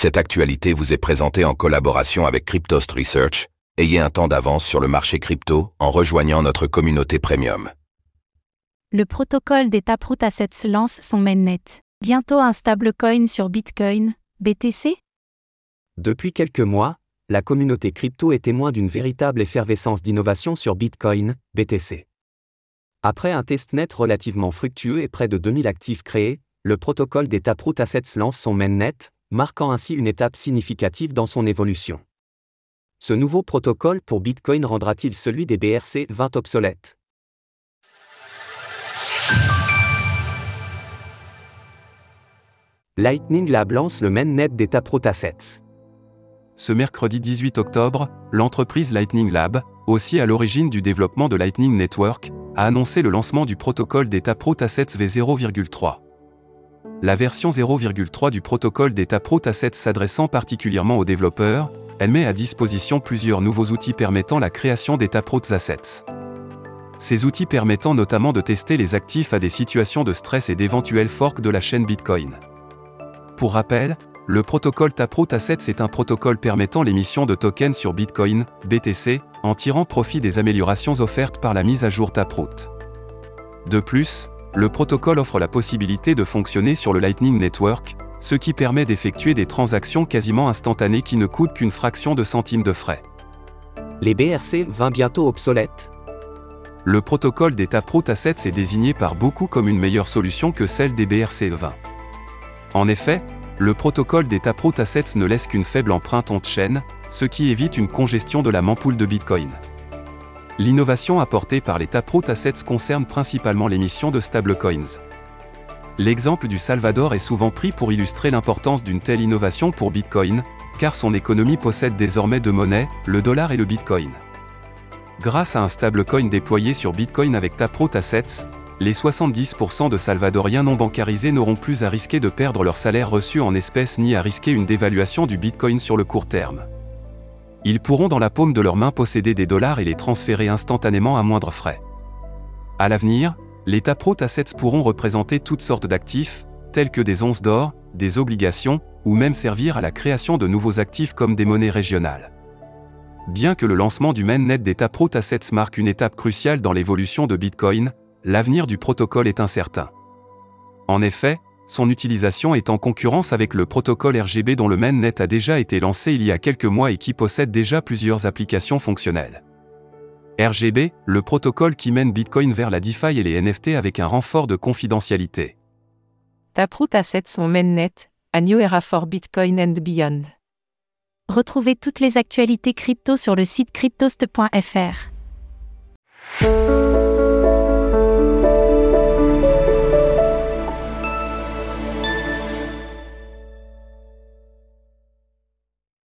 Cette actualité vous est présentée en collaboration avec Cryptost Research. Ayez un temps d'avance sur le marché crypto en rejoignant notre communauté premium. Le protocole des Taproot Assets lance son mainnet. Bientôt un stablecoin sur Bitcoin, BTC Depuis quelques mois, la communauté crypto est témoin d'une véritable effervescence d'innovation sur Bitcoin, BTC. Après un testnet relativement fructueux et près de 2000 actifs créés, le protocole des Taproot Assets lance son mainnet, marquant ainsi une étape significative dans son évolution. Ce nouveau protocole pour Bitcoin rendra-t-il celui des BRC 20 obsolète Lightning Lab lance le mainnet des Taproot Assets. Ce mercredi 18 octobre, l'entreprise Lightning Lab, aussi à l'origine du développement de Lightning Network, a annoncé le lancement du protocole des Taproot Assets V0,3. La version 0,3 du protocole des Taproot Assets s'adressant particulièrement aux développeurs, elle met à disposition plusieurs nouveaux outils permettant la création des Taproot Assets. Ces outils permettant notamment de tester les actifs à des situations de stress et d'éventuels forks de la chaîne Bitcoin. Pour rappel, le protocole Taproot Assets est un protocole permettant l'émission de tokens sur Bitcoin, BTC, en tirant profit des améliorations offertes par la mise à jour Taproot. De plus, le protocole offre la possibilité de fonctionner sur le Lightning Network, ce qui permet d'effectuer des transactions quasiment instantanées qui ne coûtent qu'une fraction de centimes de frais. Les BRC 20 bientôt obsolètes Le protocole des Taproot Assets est désigné par beaucoup comme une meilleure solution que celle des BRC 20. En effet, le protocole des Taproot Assets ne laisse qu'une faible empreinte on-chain, ce qui évite une congestion de la mempool de Bitcoin. L'innovation apportée par les Taproot Assets concerne principalement l'émission de stablecoins. L'exemple du Salvador est souvent pris pour illustrer l'importance d'une telle innovation pour Bitcoin, car son économie possède désormais deux monnaies, le dollar et le Bitcoin. Grâce à un stablecoin déployé sur Bitcoin avec Taproot Assets, les 70% de Salvadoriens non bancarisés n'auront plus à risquer de perdre leur salaire reçu en espèces ni à risquer une dévaluation du Bitcoin sur le court terme. Ils pourront dans la paume de leurs mains posséder des dollars et les transférer instantanément à moindre frais. À l'avenir, les Taproot Assets pourront représenter toutes sortes d'actifs, tels que des onces d'or, des obligations, ou même servir à la création de nouveaux actifs comme des monnaies régionales. Bien que le lancement du mainnet des Taproot Assets marque une étape cruciale dans l'évolution de Bitcoin, l'avenir du protocole est incertain. En effet, son utilisation est en concurrence avec le protocole RGB dont le mainnet a déjà été lancé il y a quelques mois et qui possède déjà plusieurs applications fonctionnelles. RGB, le protocole qui mène Bitcoin vers la DeFi et les NFT avec un renfort de confidentialité. Taproot Assets son mainnet, a new era for Bitcoin and beyond. Retrouvez toutes les actualités crypto sur le site cryptost.fr.